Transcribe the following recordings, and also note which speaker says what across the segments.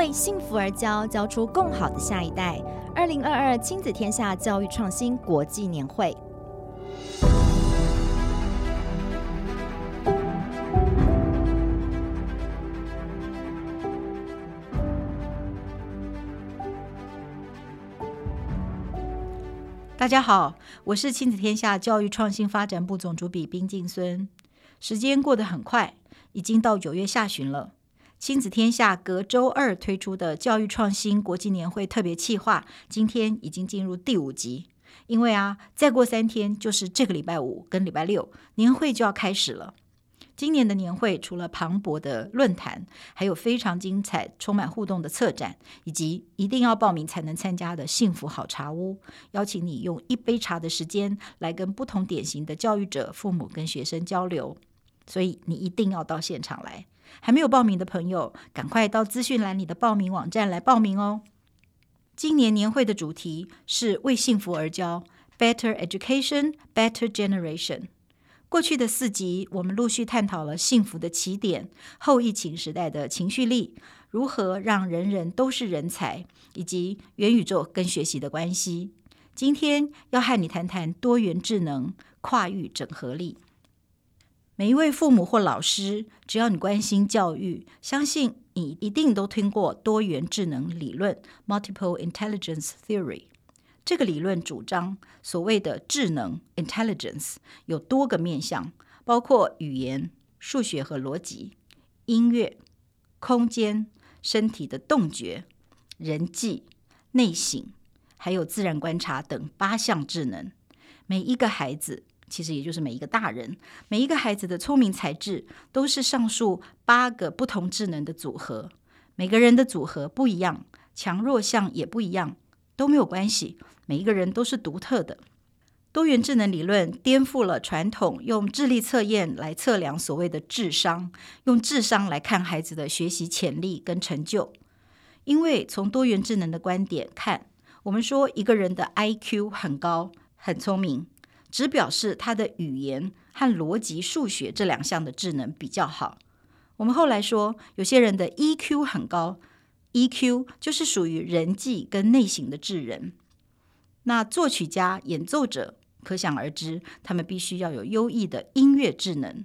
Speaker 1: 为幸福而教，教出更好的下一代。二零二二亲子天下教育创新国际年会。
Speaker 2: 大家好，我是亲子天下教育创新发展部总主笔冰静孙。时间过得很快，已经到九月下旬了。亲子天下隔周二推出的教育创新国际年会特别企划，今天已经进入第五集。因为啊，再过三天就是这个礼拜五跟礼拜六，年会就要开始了。今年的年会除了磅礴的论坛，还有非常精彩、充满互动的策展，以及一定要报名才能参加的幸福好茶屋，邀请你用一杯茶的时间来跟不同典型的教育者、父母跟学生交流。所以你一定要到现场来。还没有报名的朋友，赶快到资讯栏里的报名网站来报名哦。今年年会的主题是为幸福而教，Better Education, Better Generation。过去的四集，我们陆续探讨了幸福的起点、后疫情时代的情绪力，如何让人人都是人才，以及元宇宙跟学习的关系。今天要和你谈谈多元智能、跨域整合力。每一位父母或老师，只要你关心教育，相信你一定都听过多元智能理论 （Multiple Intelligence Theory）。这个理论主张，所谓的智能 （intelligence） 有多个面向，包括语言、数学和逻辑、音乐、空间、身体的动觉、人际、内省，还有自然观察等八项智能。每一个孩子，其实也就是每一个大人，每一个孩子的聪明才智，都是上述八个不同智能的组合。每个人的组合不一样，强弱项也不一样。都没有关系，每一个人都是独特的。多元智能理论颠覆了传统用智力测验来测量所谓的智商，用智商来看孩子的学习潜力跟成就。因为从多元智能的观点看，我们说一个人的 IQ 很高、很聪明，只表示他的语言和逻辑、数学这两项的智能比较好。我们后来说，有些人的 EQ 很高。EQ 就是属于人际跟内省的智人。那作曲家、演奏者，可想而知，他们必须要有优异的音乐智能。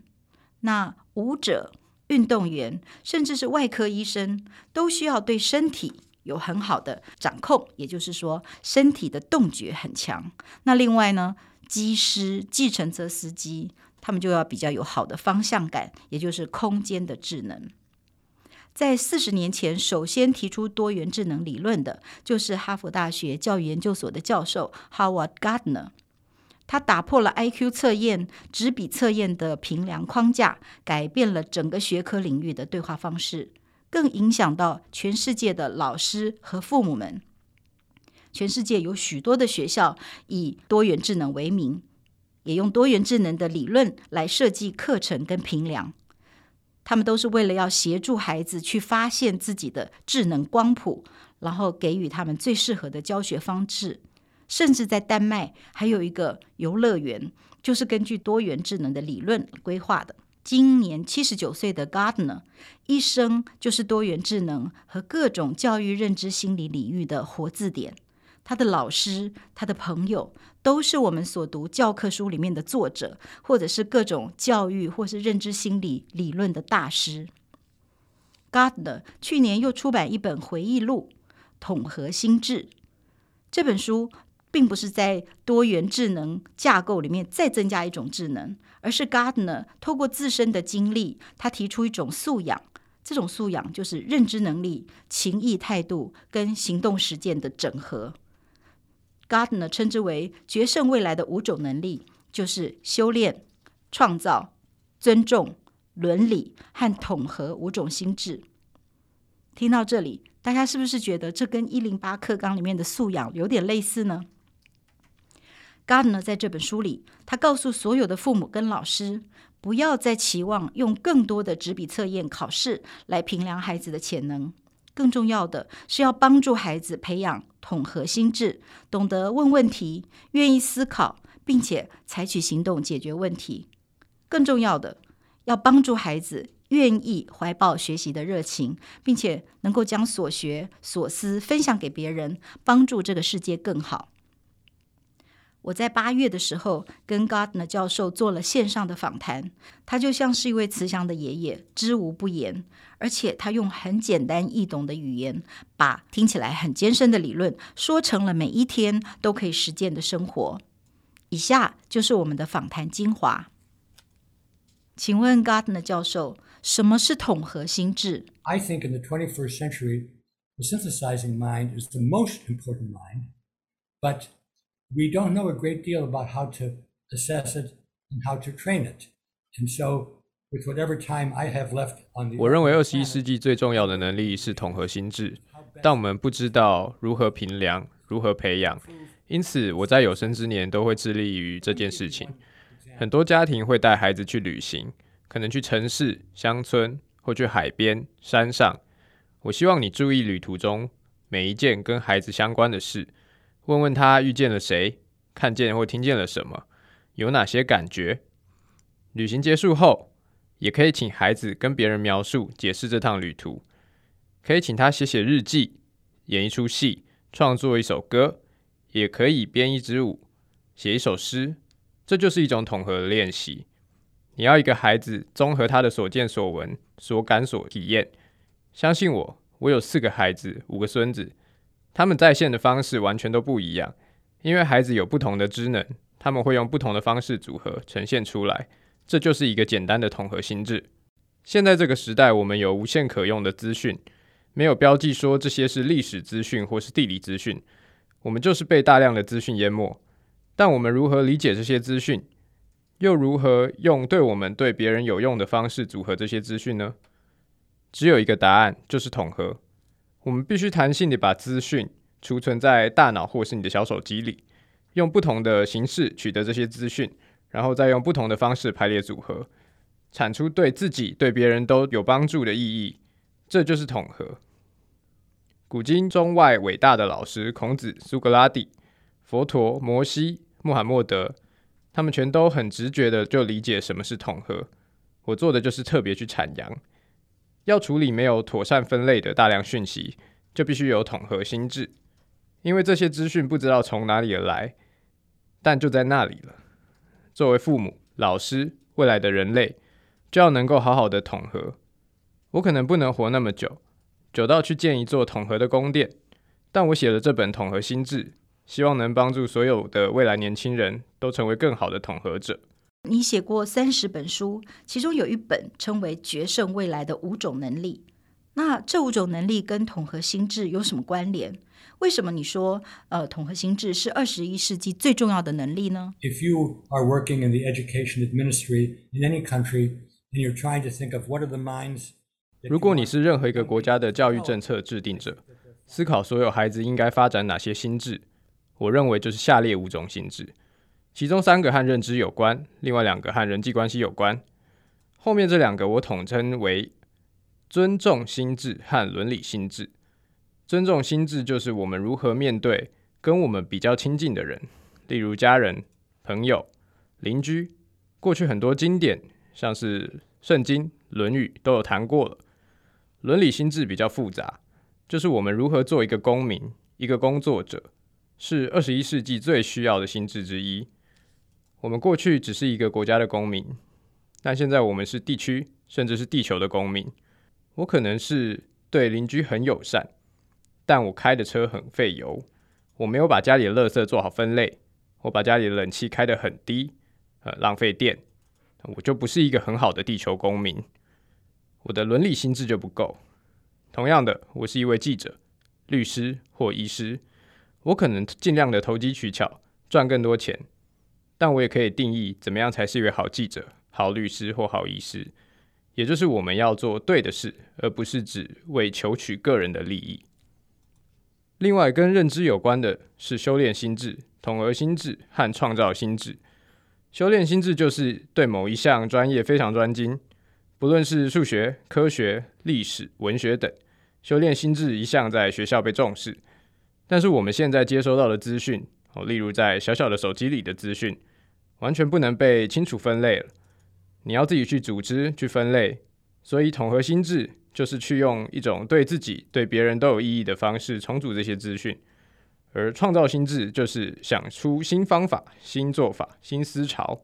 Speaker 2: 那舞者、运动员，甚至是外科医生，都需要对身体有很好的掌控，也就是说，身体的动觉很强。那另外呢，机师、计程车司机，他们就要比较有好的方向感，也就是空间的智能。在四十年前，首先提出多元智能理论的，就是哈佛大学教育研究所的教授 Howard Gardner。他打破了 IQ 测验、纸笔测验的评量框架，改变了整个学科领域的对话方式，更影响到全世界的老师和父母们。全世界有许多的学校以多元智能为名，也用多元智能的理论来设计课程跟评量。他们都是为了要协助孩子去发现自己的智能光谱，然后给予他们最适合的教学方式。甚至在丹麦还有一个游乐园，就是根据多元智能的理论规划的。今年七十九岁的 Gardner，一生就是多元智能和各种教育认知心理领域的活字典。他的老师、他的朋友，都是我们所读教科书里面的作者，或者是各种教育或是认知心理理论的大师。Gardner 去年又出版一本回忆录《统合心智》。这本书并不是在多元智能架构里面再增加一种智能，而是 Gardner 透过自身的经历，他提出一种素养。这种素养就是认知能力、情意态度跟行动实践的整合。Gardner 称之为决胜未来的五种能力，就是修炼、创造、尊重、伦理和统合五种心智。听到这里，大家是不是觉得这跟一零八课纲里面的素养有点类似呢？Gardner 在这本书里，他告诉所有的父母跟老师，不要再期望用更多的纸笔测验考试来评量孩子的潜能。更重要的是要帮助孩子培养统合心智，懂得问问题，愿意思考，并且采取行动解决问题。更重要的，要帮助孩子愿意怀抱学习的热情，并且能够将所学所思分享给别人，帮助这个世界更好。我在八月的时候跟 Gardner 教授做了线上的访谈，他就像是一位慈祥的爷爷，知无不言，而且他用很简单易懂的语言，把听起来很艰深的理论说成了每一天都可以实践的生活。以下就是我们的访谈精华。请问 Gardner 教授，什么是统合心智
Speaker 3: ？I think in the 21st century, the synthesizing mind is the most important mind, but We don't know a great deal about how to assess it and how to train it. And so, with whatever time I have left on the
Speaker 4: 我认为二十一世纪最重要的能力是统合心智，但我们不知道如何评量、如何培养。因此，我在有生之年都会致力于这件事情。很多家庭会带孩子去旅行，可能去城市、乡村或去海边、山上。我希望你注意旅途中每一件跟孩子相关的事。问问他遇见了谁，看见或听见了什么，有哪些感觉。旅行结束后，也可以请孩子跟别人描述、解释这趟旅途。可以请他写写日记，演一出戏，创作一首歌，也可以编一支舞，写一首诗。这就是一种统合的练习。你要一个孩子综合他的所见所闻、所感所体验。相信我，我有四个孩子，五个孙子。他们在线的方式完全都不一样，因为孩子有不同的知能，他们会用不同的方式组合呈现出来。这就是一个简单的统合心智。现在这个时代，我们有无限可用的资讯，没有标记说这些是历史资讯或是地理资讯，我们就是被大量的资讯淹没。但我们如何理解这些资讯，又如何用对我们对别人有用的方式组合这些资讯呢？只有一个答案，就是统合。我们必须弹性地把资讯储存在大脑或是你的小手机里，用不同的形式取得这些资讯，然后再用不同的方式排列组合，产出对自己、对别人都有帮助的意义。这就是统合。古今中外伟大的老师，孔子、苏格拉底、佛陀、摩西、穆罕默德，他们全都很直觉的就理解什么是统合。我做的就是特别去阐扬。要处理没有妥善分类的大量讯息，就必须有统合心智，因为这些资讯不知道从哪里而来，但就在那里了。作为父母、老师、未来的人类，就要能够好好的统合。我可能不能活那么久，久到去建一座统合的宫殿，但我写了这本统合心智，希望能帮助所有的未来年轻人都成为更好的统合者。
Speaker 2: 你写过三十本书，其中有一本称为《决胜未来的五种能力》。那这五种能力跟统合心智有什么关联？为什么你说呃，统合心智是二十一世纪最重要的能力呢
Speaker 3: ？If you are working in the education administration in any country and you're trying to think of what are the minds，
Speaker 4: 如果你是任何一个国家的教育政策制定者，思考所有孩子应该发展哪些心智，我认为就是下列五种心智。其中三个和认知有关，另外两个和人际关系有关。后面这两个我统称为尊重心智和伦理心智。尊重心智就是我们如何面对跟我们比较亲近的人，例如家人、朋友、邻居。过去很多经典，像是《圣经》《论语》都有谈过了。伦理心智比较复杂，就是我们如何做一个公民、一个工作者，是二十一世纪最需要的心智之一。我们过去只是一个国家的公民，但现在我们是地区，甚至是地球的公民。我可能是对邻居很友善，但我开的车很费油。我没有把家里的垃圾做好分类，我把家里的冷气开得很低，呃，浪费电。我就不是一个很好的地球公民。我的伦理心智就不够。同样的，我是一位记者、律师或医师，我可能尽量的投机取巧，赚更多钱。但我也可以定义怎么样才是一位好记者、好律师或好医师，也就是我们要做对的事，而不是只为求取个人的利益。另外，跟认知有关的是修炼心智、统合心智和创造心智。修炼心智就是对某一项专业非常专精，不论是数学、科学、历史、文学等，修炼心智一向在学校被重视。但是我们现在接收到的资讯，哦，例如在小小的手机里的资讯，完全不能被清楚分类了。你要自己去组织、去分类。所以统合心智就是去用一种对自己、对别人都有意义的方式重组这些资讯，而创造心智就是想出新方法、新做法、新思潮。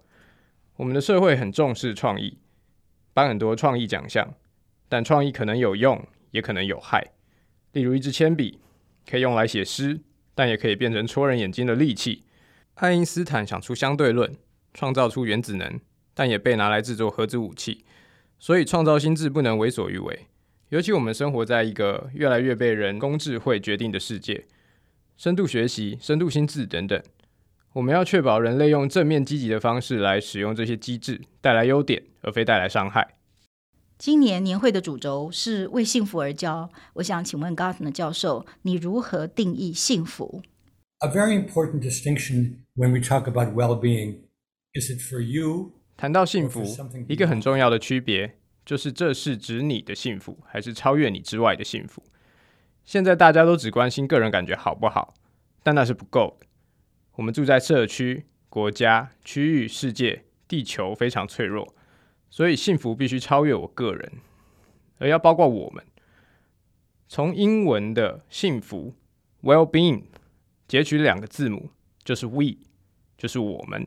Speaker 4: 我们的社会很重视创意，颁很多创意奖项，但创意可能有用，也可能有害。例如，一支铅笔可以用来写诗，但也可以变成戳人眼睛的利器。爱因斯坦想出相对论，创造出原子能，但也被拿来制作核子武器。所以，创造心智不能为所欲为。尤其我们生活在一个越来越被人工智慧决定的世界，深度学习、深度心智等等，我们要确保人类用正面积极的方式来使用这些机制，带来优点，而非带来伤害。
Speaker 2: 今年年会的主轴是为幸福而教。我想请问 Gartner 教授，你如何定义幸福
Speaker 3: ？A very important distinction when we talk about well-being is it for you?
Speaker 4: 谈到幸福，一个很重要的区别就是，这是指你的幸福，还是超越你之外的幸福？现在大家都只关心个人感觉好不好，但那是不够的。我们住在社区、国家、区域、世界、地球非常脆弱，所以幸福必须超越我个人，而要包括我们。从英文的幸福 （well-being） 截取两个字母，就是 we，就是我们。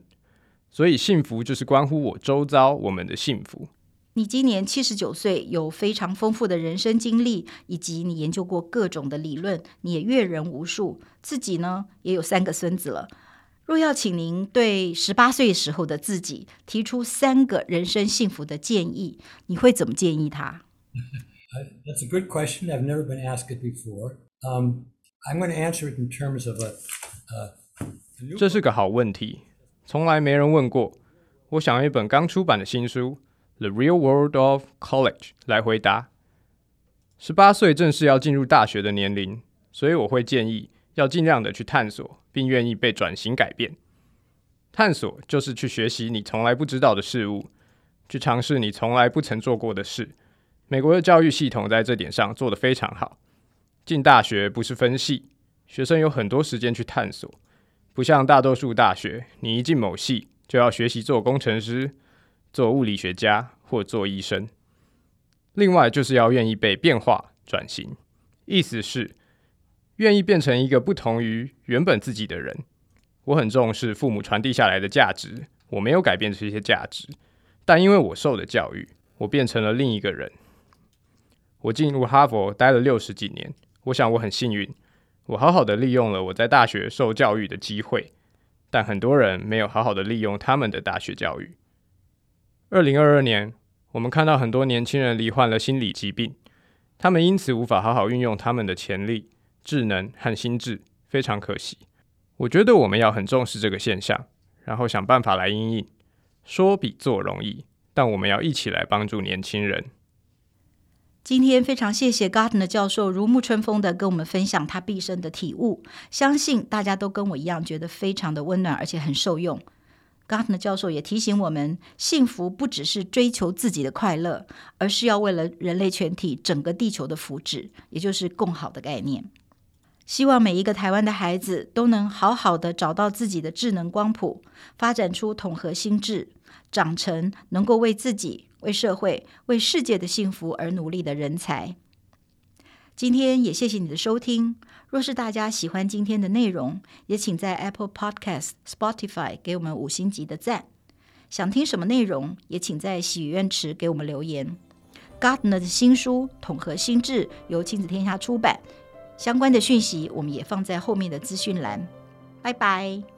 Speaker 4: 所以，幸福就是关乎我周遭我们的幸福。
Speaker 2: 你今年七十九岁，有非常丰富的人生经历，以及你研究过各种的理论，你也阅人无数，自己呢也有三个孙子了。若要请您对十八岁时候的自己提出三个人生幸福的建议，你会怎么建议他
Speaker 3: ？That's a good question. I've never been asked it before. Um, I'm going to answer it in terms of a,
Speaker 4: uh, a 这是个好问题。从来没人问过，我想要一本刚出版的新书《The Real World of College》来回答。十八岁正是要进入大学的年龄，所以我会建议要尽量的去探索，并愿意被转型改变。探索就是去学习你从来不知道的事物，去尝试你从来不曾做过的事。美国的教育系统在这点上做得非常好。进大学不是分系，学生有很多时间去探索。不像大多数大学，你一进某系就要学习做工程师、做物理学家或做医生。另外，就是要愿意被变化转型，意思是愿意变成一个不同于原本自己的人。我很重视父母传递下来的价值，我没有改变这些价值，但因为我受的教育，我变成了另一个人。我进入哈佛待了六十几年，我想我很幸运。我好好的利用了我在大学受教育的机会，但很多人没有好好的利用他们的大学教育。二零二二年，我们看到很多年轻人罹患了心理疾病，他们因此无法好好运用他们的潜力、智能和心智，非常可惜。我觉得我们要很重视这个现象，然后想办法来应应。说比做容易，但我们要一起来帮助年轻人。
Speaker 2: 今天非常谢谢 Gardner 教授如沐春风的跟我们分享他毕生的体悟，相信大家都跟我一样觉得非常的温暖，而且很受用。Gardner 教授也提醒我们，幸福不只是追求自己的快乐，而是要为了人类全体、整个地球的福祉，也就是共好的概念。希望每一个台湾的孩子都能好好的找到自己的智能光谱，发展出统合心智，长成能够为自己。为社会、为世界的幸福而努力的人才。今天也谢谢你的收听。若是大家喜欢今天的内容，也请在 Apple Podcast、Spotify 给我们五星级的赞。想听什么内容，也请在许愿池给我们留言。Gardner 的新书《统合心智》由亲子天下出版，相关的讯息我们也放在后面的资讯栏。拜拜。